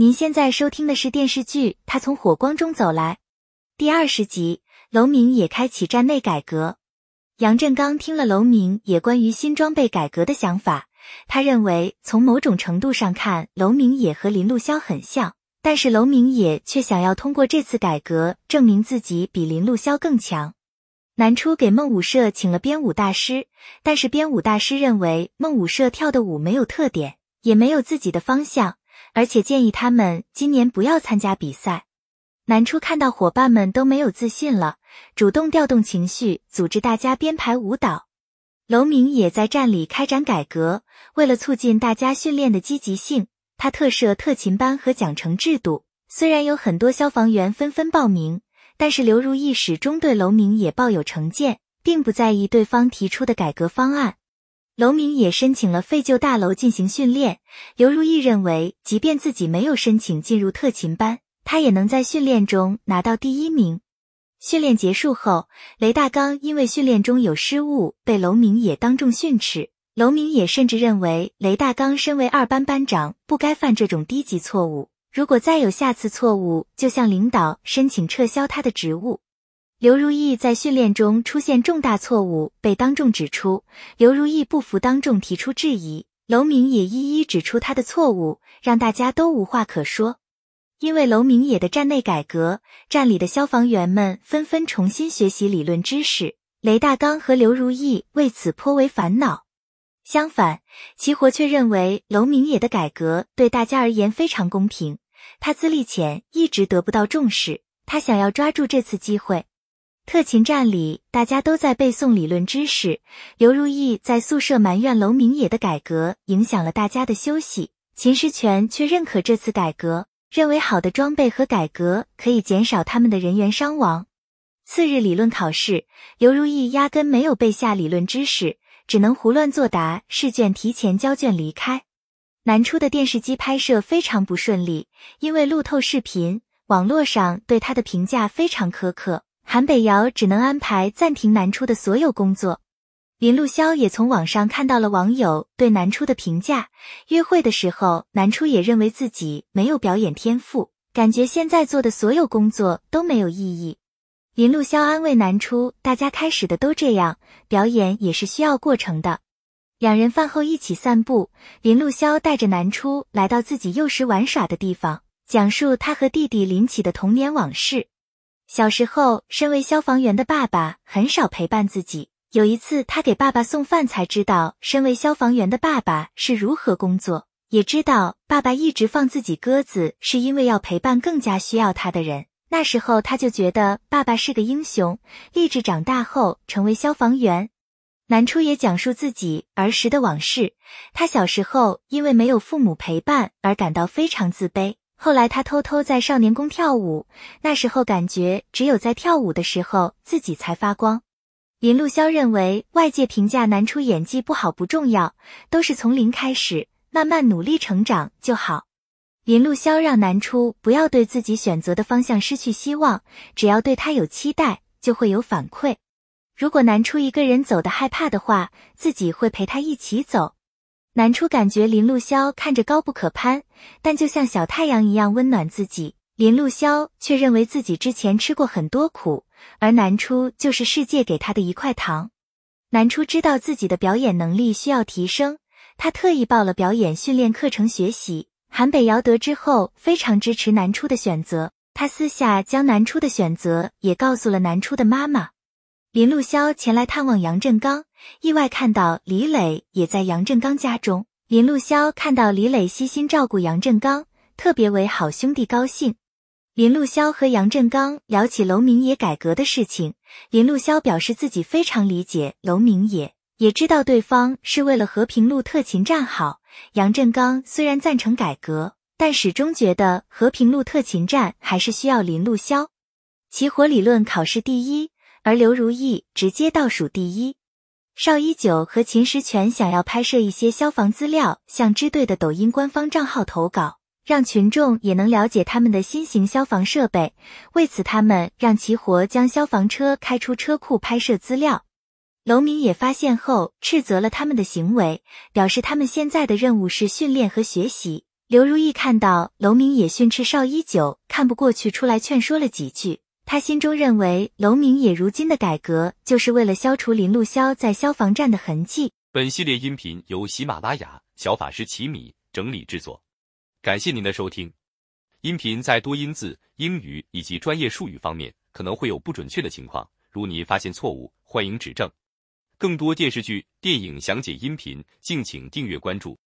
您现在收听的是电视剧《他从火光中走来》第二十集。楼明也开启站内改革。杨振刚听了楼明也关于新装备改革的想法，他认为从某种程度上看，楼明也和林路潇很像，但是楼明也却想要通过这次改革证明自己比林路潇更强。南初给梦舞社请了编舞大师，但是编舞大师认为梦舞社跳的舞没有特点，也没有自己的方向，而且建议他们今年不要参加比赛。南初看到伙伴们都没有自信了，主动调动情绪，组织大家编排舞蹈。楼明也在站里开展改革，为了促进大家训练的积极性，他特设特勤班和奖惩制度。虽然有很多消防员纷纷报名。但是刘如意始终对楼明也抱有成见，并不在意对方提出的改革方案。楼明也申请了废旧大楼进行训练。刘如意认为，即便自己没有申请进入特勤班，他也能在训练中拿到第一名。训练结束后，雷大刚因为训练中有失误，被楼明也当众训斥。楼明也甚至认为，雷大刚身为二班班长，不该犯这种低级错误。如果再有下次错误，就向领导申请撤销他的职务。刘如意在训练中出现重大错误，被当众指出。刘如意不服，当众提出质疑。楼明也一一指出他的错误，让大家都无话可说。因为楼明野的站内改革，站里的消防员们纷纷重新学习理论知识。雷大刚和刘如意为此颇为烦恼。相反，齐活却认为楼明野的改革对大家而言非常公平。他资历浅，一直得不到重视，他想要抓住这次机会。特勤站里，大家都在背诵理论知识。刘如意在宿舍埋怨楼明野的改革影响了大家的休息，秦时全却认可这次改革，认为好的装备和改革可以减少他们的人员伤亡。次日理论考试，刘如意压根没有背下理论知识。只能胡乱作答，试卷提前交卷离开。南初的电视机拍摄非常不顺利，因为路透视频网络上对他的评价非常苛刻，韩北瑶只能安排暂停南初的所有工作。林路潇也从网上看到了网友对南初的评价，约会的时候，南初也认为自己没有表演天赋，感觉现在做的所有工作都没有意义。林路潇安慰南初：“大家开始的都这样，表演也是需要过程的。”两人饭后一起散步，林路潇带着南初来到自己幼时玩耍的地方，讲述他和弟弟林启的童年往事。小时候，身为消防员的爸爸很少陪伴自己。有一次，他给爸爸送饭，才知道身为消防员的爸爸是如何工作，也知道爸爸一直放自己鸽子，是因为要陪伴更加需要他的人。那时候他就觉得爸爸是个英雄，立志长大后成为消防员。南初也讲述自己儿时的往事。他小时候因为没有父母陪伴而感到非常自卑。后来他偷偷在少年宫跳舞，那时候感觉只有在跳舞的时候自己才发光。林路潇认为外界评价南初演技不好不重要，都是从零开始，慢慢努力成长就好。林路潇让南初不要对自己选择的方向失去希望，只要对他有期待，就会有反馈。如果南初一个人走的害怕的话，自己会陪他一起走。南初感觉林路潇看着高不可攀，但就像小太阳一样温暖自己。林路潇却认为自己之前吃过很多苦，而南初就是世界给他的一块糖。南初知道自己的表演能力需要提升，他特意报了表演训练课程学习。韩北瑶得知后非常支持南初的选择，他私下将南初的选择也告诉了南初的妈妈。林路潇前来探望杨振刚，意外看到李磊也在杨振刚家中。林路潇看到李磊悉心照顾杨振刚，特别为好兄弟高兴。林路潇和杨振刚聊起楼明野改革的事情，林路潇表示自己非常理解楼明野，也知道对方是为了和平路特勤站好。杨振刚虽然赞成改革，但始终觉得和平路特勤站还是需要林路潇。起火理论考试第一，而刘如意直接倒数第一。邵一九和秦时全想要拍摄一些消防资料，向支队的抖音官方账号投稿，让群众也能了解他们的新型消防设备。为此，他们让齐活将消防车开出车库拍摄资料。楼明也发现后，斥责了他们的行为，表示他们现在的任务是训练和学习，刘如意看到楼明也训斥邵依久，看不过去，出来劝说了几句。他心中认为楼明也如今的改革，就是为了消除林路霄在消防站的痕迹。本系列音频由喜马拉雅小法师奇米整理制作，感谢您的收听。音频在多音字、英语以及专业术语方面可能会有不准确的情况，如您发现错误，欢迎指正。更多电视剧、电影详解音频，敬请订阅关注。